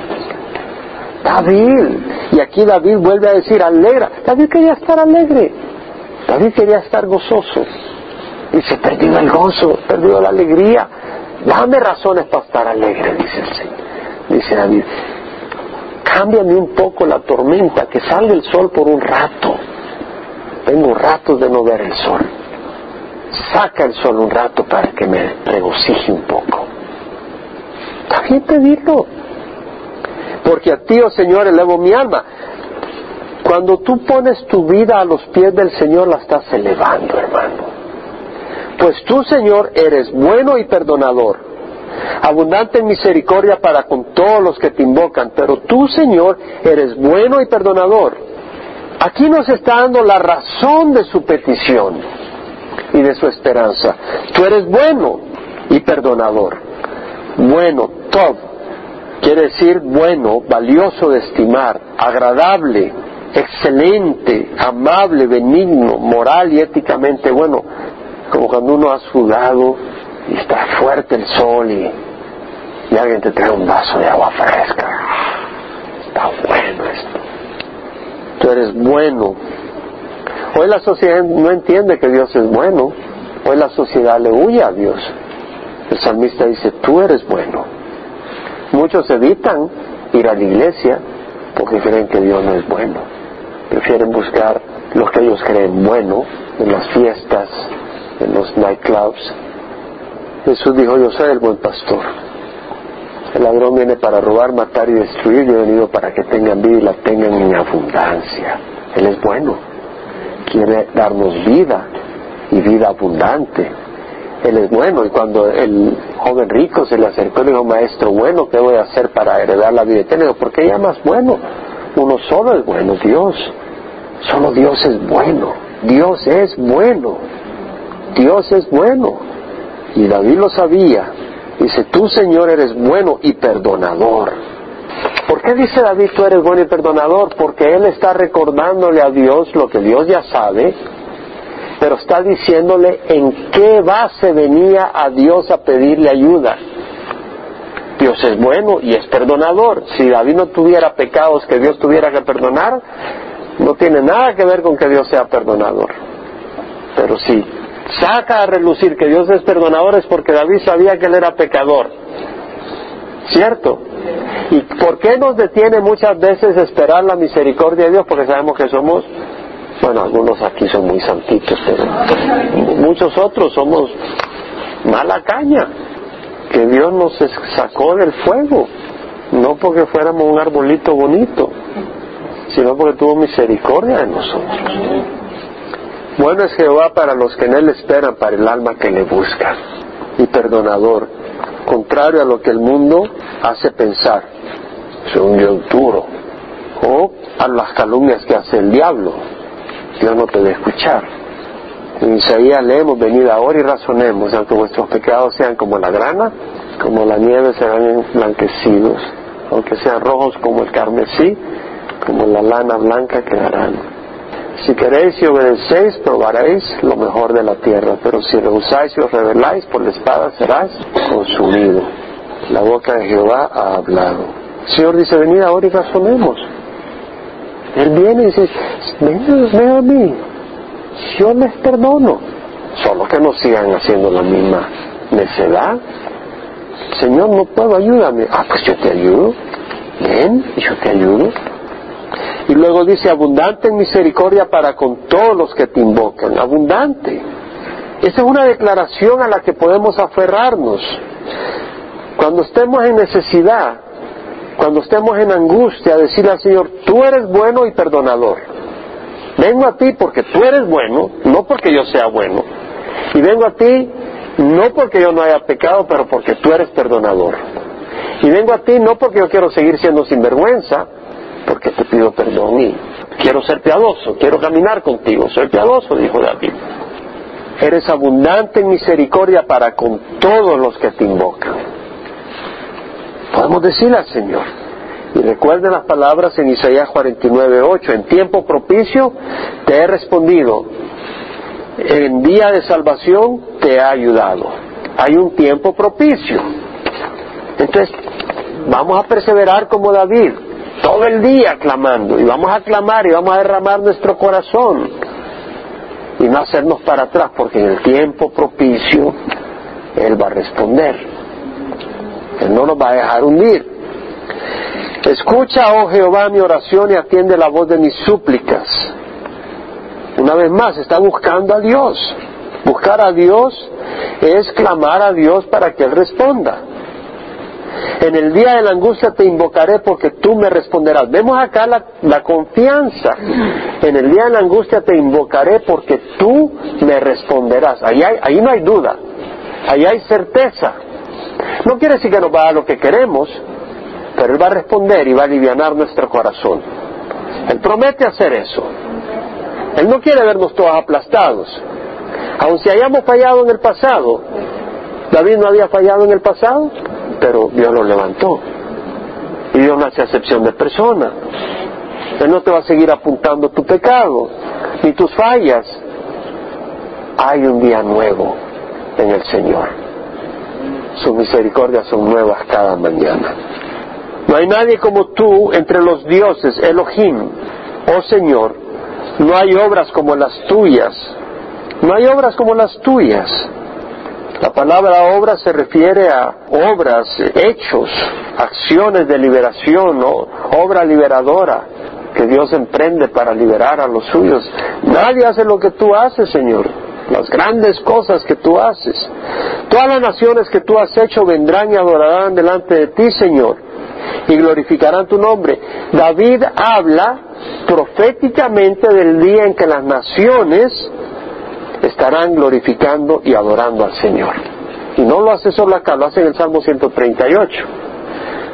Speaker 1: David, y aquí David vuelve a decir, alegra, David quería estar alegre, David quería estar gozoso, y se perdió el gozo, perdió la alegría, dame razones para estar alegre, dice el Señor, dice David, cámbiame un poco la tormenta, que salga el sol por un rato. Tengo ratos de no ver el sol. Saca el sol un rato para que me regocije un poco. Está pedirlo. Porque a ti, oh Señor, elevo mi alma. Cuando tú pones tu vida a los pies del Señor, la estás elevando, hermano. Pues tú, Señor, eres bueno y perdonador, abundante en misericordia para con todos los que te invocan, pero tú, Señor, eres bueno y perdonador. Aquí nos está dando la razón de su petición y de su esperanza. Tú eres bueno y perdonador. Bueno, todo. Quiere decir bueno, valioso de estimar, agradable, excelente, amable, benigno, moral y éticamente bueno como cuando uno ha sudado y está fuerte el sol y, alguien te trae un vaso de agua fresca. Está bueno esto. Tú eres bueno. Hoy la sociedad no entiende que Dios es bueno. Hoy la sociedad le huye a Dios. El salmista dice, tú eres bueno. Muchos evitan ir a la iglesia porque creen que Dios no es bueno. Prefieren buscar lo que ellos creen bueno en las fiestas, en los nightclubs. Jesús dijo, yo soy el buen pastor. El ladrón viene para robar, matar y destruir. Yo he venido para que tengan vida y la tengan en abundancia. Él es bueno. Quiere darnos vida y vida abundante. Él es bueno. Y cuando el joven rico se le acercó y le dijo, maestro, bueno, ¿qué voy a hacer para heredar la vida eterna? ¿Por qué llamas bueno? Uno solo es bueno, Dios. Solo Dios es bueno. Dios es bueno. Dios es bueno. Y David lo sabía. Dice, tú Señor eres bueno y perdonador. ¿Por qué dice David tú eres bueno y perdonador? Porque él está recordándole a Dios lo que Dios ya sabe, pero está diciéndole en qué base venía a Dios a pedirle ayuda. Dios es bueno y es perdonador. Si David no tuviera pecados que Dios tuviera que perdonar, no tiene nada que ver con que Dios sea perdonador. Pero sí, saca a relucir que Dios es perdonador es porque David sabía que él era pecador. ¿Cierto? ¿Y por qué nos detiene muchas veces esperar la misericordia de Dios? Porque sabemos que somos, bueno, algunos aquí son muy santitos, pero muchos otros somos mala caña, que Dios nos sacó del fuego, no porque fuéramos un arbolito bonito, sino porque tuvo misericordia de nosotros. Bueno es Jehová para los que en él esperan, para el alma que le busca. Y perdonador, contrario a lo que el mundo hace pensar. Es un Dios duro. O a las calumnias que hace el diablo. Dios no te debe escuchar. En Isaías leemos, venid ahora y razonemos, aunque vuestros pecados sean como la grana, como la nieve serán blanquecidos, aunque sean rojos como el carmesí, como la lana blanca quedarán. Si queréis y obedecéis, probaréis lo mejor de la tierra, pero si rehusáis y os rebeláis, por la espada serás consumido. La boca de Jehová ha hablado. Señor dice, venid ahora y razonemos. Él viene y dice, ven, a mí, yo les perdono. Solo que no sigan haciendo la misma necedad. Señor, no puedo, ayúdame. Ah, pues yo te ayudo. Ven, yo te ayudo. Y luego dice, abundante en misericordia para con todos los que te invocan. Abundante. Esa es una declaración a la que podemos aferrarnos. Cuando estemos en necesidad, cuando estemos en angustia, decirle al Señor, tú eres bueno y perdonador. Vengo a ti porque tú eres bueno, no porque yo sea bueno. Y vengo a ti no porque yo no haya pecado, pero porque tú eres perdonador. Y vengo a ti no porque yo quiero seguir siendo sinvergüenza, porque te pido perdón y quiero ser piadoso, quiero caminar contigo, soy piadoso, dijo David. Eres abundante en misericordia para con todos los que te invocan. Podemos decirle al Señor. Y recuerden las palabras en Isaías 49:8, en tiempo propicio te he respondido, en día de salvación te he ayudado. Hay un tiempo propicio. Entonces, vamos a perseverar como David, todo el día clamando y vamos a clamar y vamos a derramar nuestro corazón y no hacernos para atrás porque en el tiempo propicio Él va a responder. Él no nos va a dejar hundir. Escucha, oh Jehová, mi oración y atiende la voz de mis súplicas. Una vez más, está buscando a Dios. Buscar a Dios es clamar a Dios para que Él responda. En el día de la angustia te invocaré porque tú me responderás. Vemos acá la, confianza. En el día de la angustia te invocaré porque tú me responderás. Ahí, ahí no hay duda. Ahí hay certeza. No quiere decir que nos va a dar lo que queremos, pero Él va a responder y va a aliviar nuestro corazón. Él promete hacer eso. Él no quiere vernos todos aplastados. Aun si hayamos fallado en el pasado, David no había fallado en el pasado, pero Dios lo levantó. Y Dios no hace acepción de persona. Él no te va a seguir apuntando tu pecado, ni tus fallas. Hay un día nuevo en el Señor. Sus misericordias son nuevas cada mañana. No hay nadie como tú entre los dioses, Elohim, oh Señor. No hay obras como las tuyas. No hay obras como las tuyas. La palabra obra se refiere a obras, hechos, acciones de liberación, o obra liberadora que Dios emprende para liberar a los suyos. Nadie hace lo que tú haces, Señor. Las grandes cosas que tú haces. Todas las naciones que tú has hecho vendrán y adorarán delante de ti, Señor y glorificarán tu nombre. David habla proféticamente del día en que las naciones estarán glorificando y adorando al Señor. Y no lo hace solo acá, lo hace en el Salmo 138.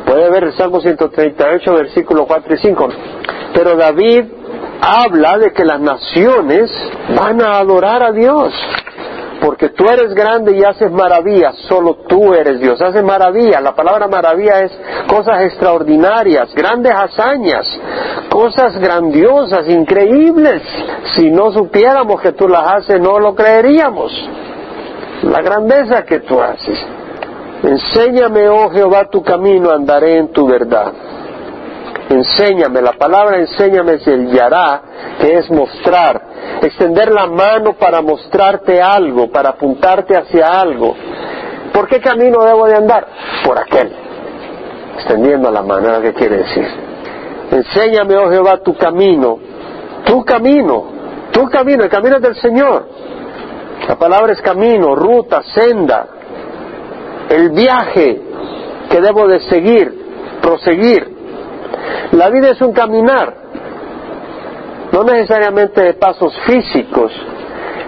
Speaker 1: Puede ver el Salmo 138, versículo 4 y 5. Pero David habla de que las naciones van a adorar a Dios porque tú eres grande y haces maravillas, solo tú eres Dios. Haces maravillas, la palabra maravilla es cosas extraordinarias, grandes hazañas, cosas grandiosas, increíbles. Si no supiéramos que tú las haces, no lo creeríamos. La grandeza que tú haces. Enséñame, oh Jehová, tu camino, andaré en tu verdad. Enséñame, la palabra enséñame es el yará, que es mostrar, extender la mano para mostrarte algo, para apuntarte hacia algo. ¿Por qué camino debo de andar? Por aquel. Extendiendo la mano, ¿qué quiere decir? Enséñame, oh Jehová, tu camino, tu camino, tu camino, el camino es del Señor. La palabra es camino, ruta, senda, el viaje que debo de seguir, proseguir. La vida es un caminar, no necesariamente de pasos físicos,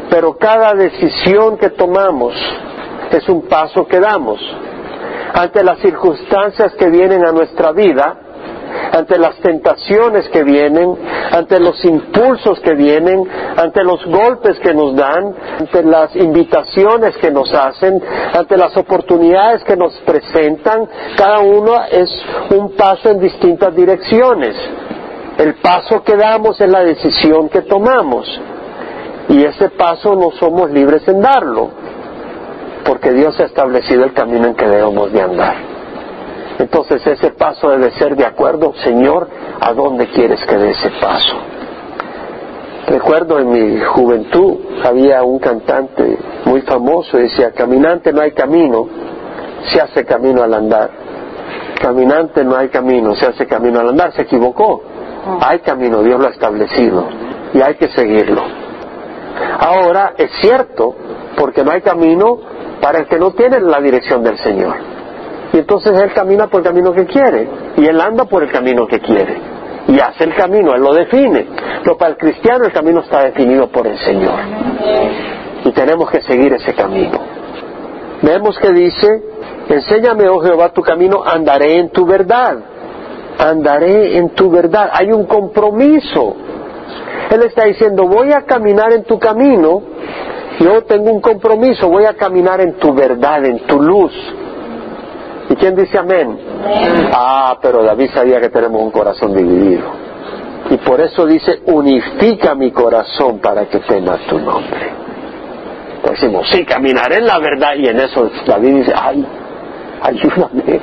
Speaker 1: pero cada decisión que tomamos es un paso que damos. Ante las circunstancias que vienen a nuestra vida, ante las tentaciones que vienen, ante los impulsos que vienen, ante los golpes que nos dan, ante las invitaciones que nos hacen, ante las oportunidades que nos presentan, cada uno es un paso en distintas direcciones. El paso que damos es la decisión que tomamos. Y ese paso no somos libres en darlo, porque Dios ha establecido el camino en que debemos de andar. Entonces ese paso debe ser de acuerdo, Señor, ¿a dónde quieres que dé ese paso? Recuerdo en mi juventud había un cantante muy famoso y decía, caminante no hay camino, se hace camino al andar. Caminante no hay camino, se hace camino al andar. Se equivocó. Hay camino, Dios lo ha establecido y hay que seguirlo. Ahora, es cierto, porque no hay camino para el que no tiene la dirección del Señor. Y entonces Él camina por el camino que quiere. Y Él anda por el camino que quiere. Y hace el camino, Él lo define. Pero para el cristiano el camino está definido por el Señor. Y tenemos que seguir ese camino. Vemos que dice, enséñame, oh Jehová, tu camino, andaré en tu verdad. Andaré en tu verdad. Hay un compromiso. Él está diciendo, voy a caminar en tu camino. Yo tengo un compromiso, voy a caminar en tu verdad, en tu luz, ¿Y quién dice amén? Ah, pero David sabía que tenemos un corazón dividido. Y por eso dice, unifica mi corazón para que temas tu nombre. Pues decimos, sí, caminaré en la verdad. Y en eso David dice, ay, ayúdame.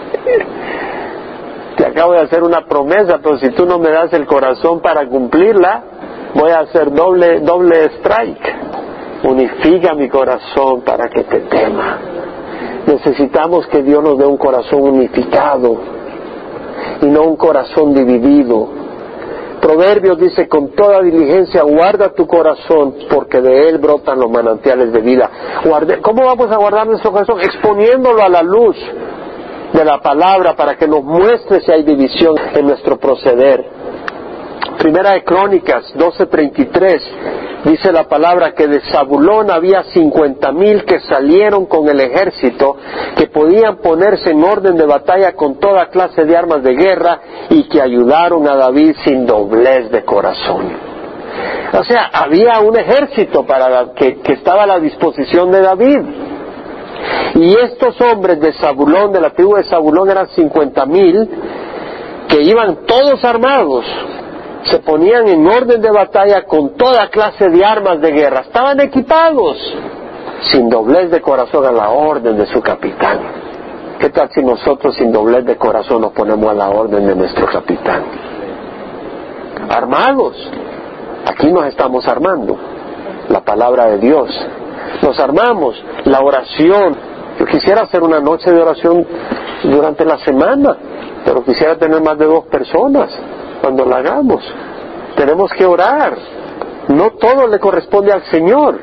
Speaker 1: Te acabo de hacer una promesa, pero si tú no me das el corazón para cumplirla, voy a hacer doble, doble strike. Unifica mi corazón para que te tema. Necesitamos que Dios nos dé un corazón unificado. y no un corazón dividido. Proverbios dice, con toda diligencia guarda tu corazón, porque de él brotan los manantiales de vida. ¿Cómo vamos a guardar nuestro corazón? Exponiéndolo a la luz de la palabra para que nos muestre si hay división en nuestro proceder. Primera de Crónicas 12:33 dice la palabra que de Zabulón había cincuenta mil que salieron con el ejército, que podían ponerse en orden de batalla con toda clase de armas de guerra y que ayudaron a David sin doblez de corazón. O sea, había un ejército para que, que estaba a la disposición de David. Y estos hombres de Zabulón, de la tribu de Zabulón, eran cincuenta mil que iban todos armados se ponían en orden de batalla con toda clase de armas de guerra. Estaban equipados, sin doblez de corazón a la orden de su capitán. ¿Qué tal si nosotros sin doblez de corazón nos ponemos a la orden de nuestro capitán? Armados. Aquí nos estamos armando. La palabra de Dios. Nos armamos. La oración. Yo quisiera hacer una noche de oración durante la semana, pero quisiera tener más de dos personas cuando la hagamos. Tenemos que orar. No todo le corresponde al Señor.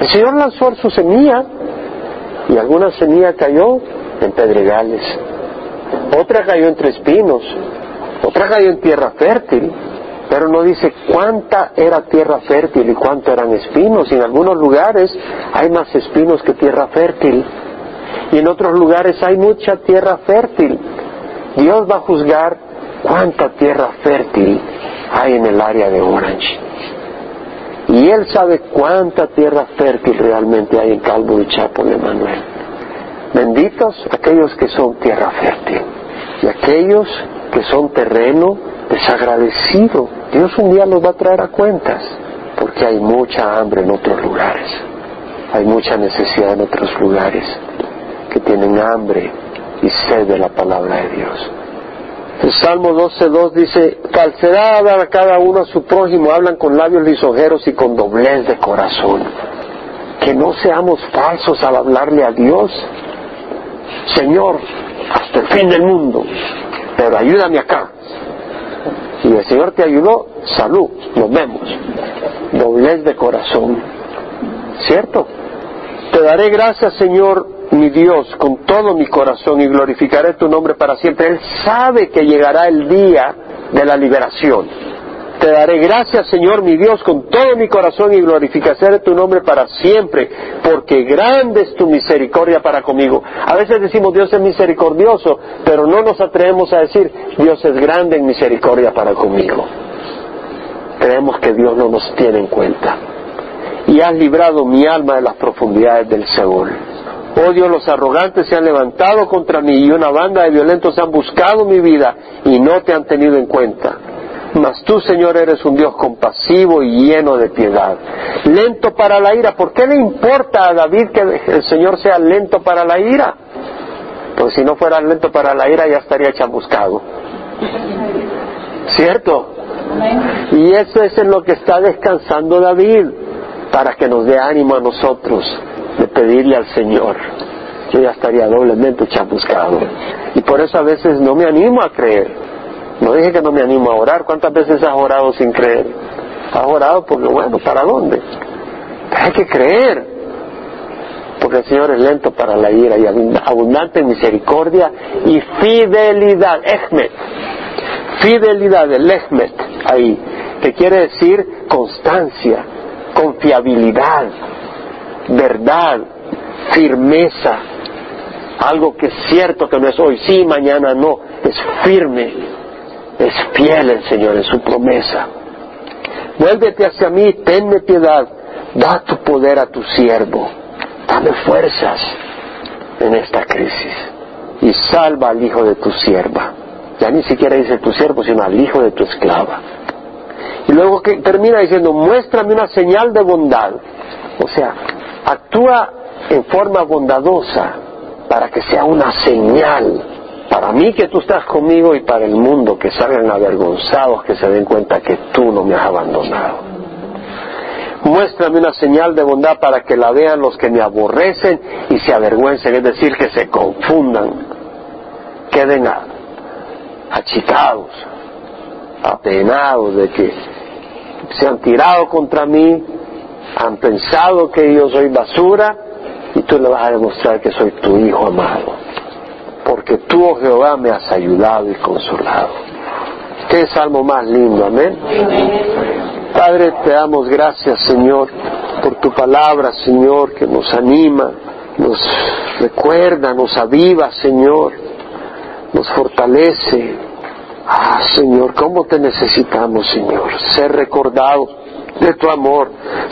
Speaker 1: El Señor lanzó su semilla y alguna semilla cayó en pedregales, otra cayó entre espinos, otra cayó en tierra fértil, pero no dice cuánta era tierra fértil y cuánto eran espinos. Y en algunos lugares hay más espinos que tierra fértil y en otros lugares hay mucha tierra fértil. Dios va a juzgar cuánta tierra fértil hay en el área de Orange. Y Él sabe cuánta tierra fértil realmente hay en Calvo y Chapo de Manuel. Benditos aquellos que son tierra fértil y aquellos que son terreno desagradecido. Dios un día los va a traer a cuentas porque hay mucha hambre en otros lugares. Hay mucha necesidad en otros lugares que tienen hambre y sed de la palabra de Dios. El Salmo 12.2 dice, falsedad hablan a cada uno a su prójimo, hablan con labios lisonjeros y con doblez de corazón. Que no seamos falsos al hablarle a Dios. Señor, hasta el fin del mundo, pero ayúdame acá. Y el Señor te ayudó, salud, nos vemos. Doblez de corazón. ¿Cierto? Te daré gracias, Señor, mi Dios con todo mi corazón y glorificaré tu nombre para siempre. Él sabe que llegará el día de la liberación. Te daré gracias, Señor, mi Dios, con todo mi corazón y glorificaré tu nombre para siempre, porque grande es tu misericordia para conmigo. A veces decimos Dios es misericordioso, pero no nos atrevemos a decir Dios es grande en misericordia para conmigo. Creemos que Dios no nos tiene en cuenta. Y has librado mi alma de las profundidades del Seol. Oh Dios, los arrogantes se han levantado contra mí y una banda de violentos han buscado mi vida y no te han tenido en cuenta. Mas tú, Señor, eres un Dios compasivo y lleno de piedad. Lento para la ira. ¿Por qué le importa a David que el Señor sea lento para la ira? Pues si no fuera lento para la ira ya estaría chamuscado. ¿Cierto? Y eso es en lo que está descansando David, para que nos dé ánimo a nosotros de pedirle al Señor, yo ya estaría doblemente chamuscado. Y por eso a veces no me animo a creer. No dije que no me animo a orar. ¿Cuántas veces has orado sin creer? Has orado porque, bueno, ¿para dónde? hay que creer. Porque el Señor es lento para la ira y abundante en misericordia y fidelidad. Echmet. Fidelidad, el Echmet, ahí. Que quiere decir constancia, confiabilidad verdad, firmeza, algo que es cierto que no es hoy sí, mañana no, es firme, es fiel el Señor en su promesa. Vuélvete hacia mí, tenme piedad, da tu poder a tu siervo, dame fuerzas en esta crisis y salva al hijo de tu sierva. Ya ni siquiera dice tu siervo, sino al hijo de tu esclava. Y luego que termina diciendo, muéstrame una señal de bondad. O sea, actúa en forma bondadosa para que sea una señal para mí que tú estás conmigo y para el mundo que salgan avergonzados, que se den cuenta que tú no me has abandonado. Muéstrame una señal de bondad para que la vean los que me aborrecen y se avergüencen, es decir, que se confundan, queden achicados, apenados de que se han tirado contra mí, han pensado que yo soy basura y tú le vas a demostrar que soy tu hijo amado. Porque tú, oh Jehová, me has ayudado y consolado. Qué salmo más lindo, amén. Padre, te damos gracias, Señor, por tu palabra, Señor, que nos anima, nos recuerda, nos aviva, Señor, nos fortalece. Ah, Señor, ¿cómo te necesitamos, Señor? Ser recordado de tu amor,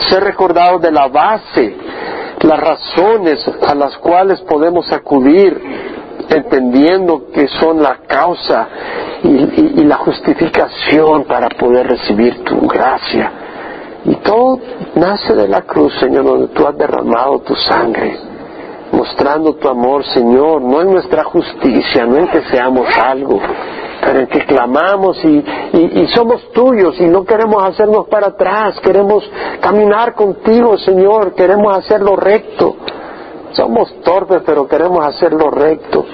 Speaker 1: ser recordado de la base, las razones a las cuales podemos acudir, entendiendo que son la causa y, la justificación para poder recibir tu gracia. Y todo nace de la cruz, Señor, donde tú has derramado tu sangre, mostrando tu amor, Señor, no en nuestra justicia, no en que seamos algo, pero en que clamamos y, y, somos tuyos y no queremos hacernos para atrás, queremos caminar contigo, Señor, queremos hacerlo recto. Somos torpes, pero queremos hacerlo recto.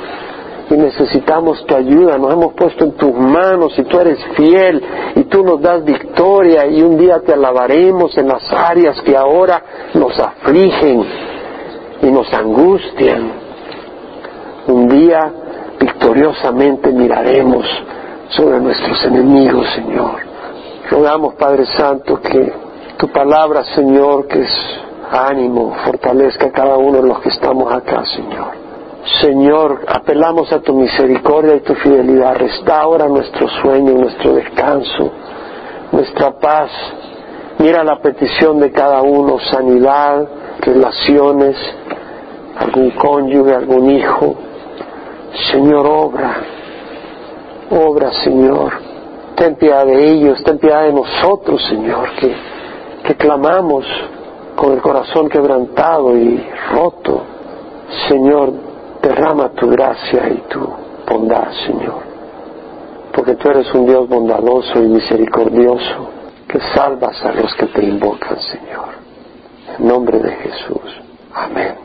Speaker 1: Y necesitamos tu ayuda. Nos hemos puesto en tus manos y tú eres fiel y tú nos das victoria y un día te alabaremos en las áreas que ahora nos afligen y nos angustian. Un día victoriosamente miraremos sobre nuestros enemigos, Señor. Rogamos, Padre Santo, que tu palabra, Señor, que es ánimo, fortalezca a cada uno de los que estamos acá, Señor. Señor, apelamos a tu misericordia y tu fidelidad. Restaura nuestro sueño, nuestro descanso, nuestra paz. Mira la petición de cada uno, sanidad, relaciones, algún cónyuge, algún hijo. Señor, obra, obra, Señor. Ten piedad de ellos, ten piedad de nosotros, Señor, que, que clamamos con el corazón quebrantado y roto. Señor, derrama tu gracia y tu bondad, Señor. Porque tú eres un Dios bondadoso y misericordioso que salvas a los que te invocan, Señor. Nombre de Jesús. Amén.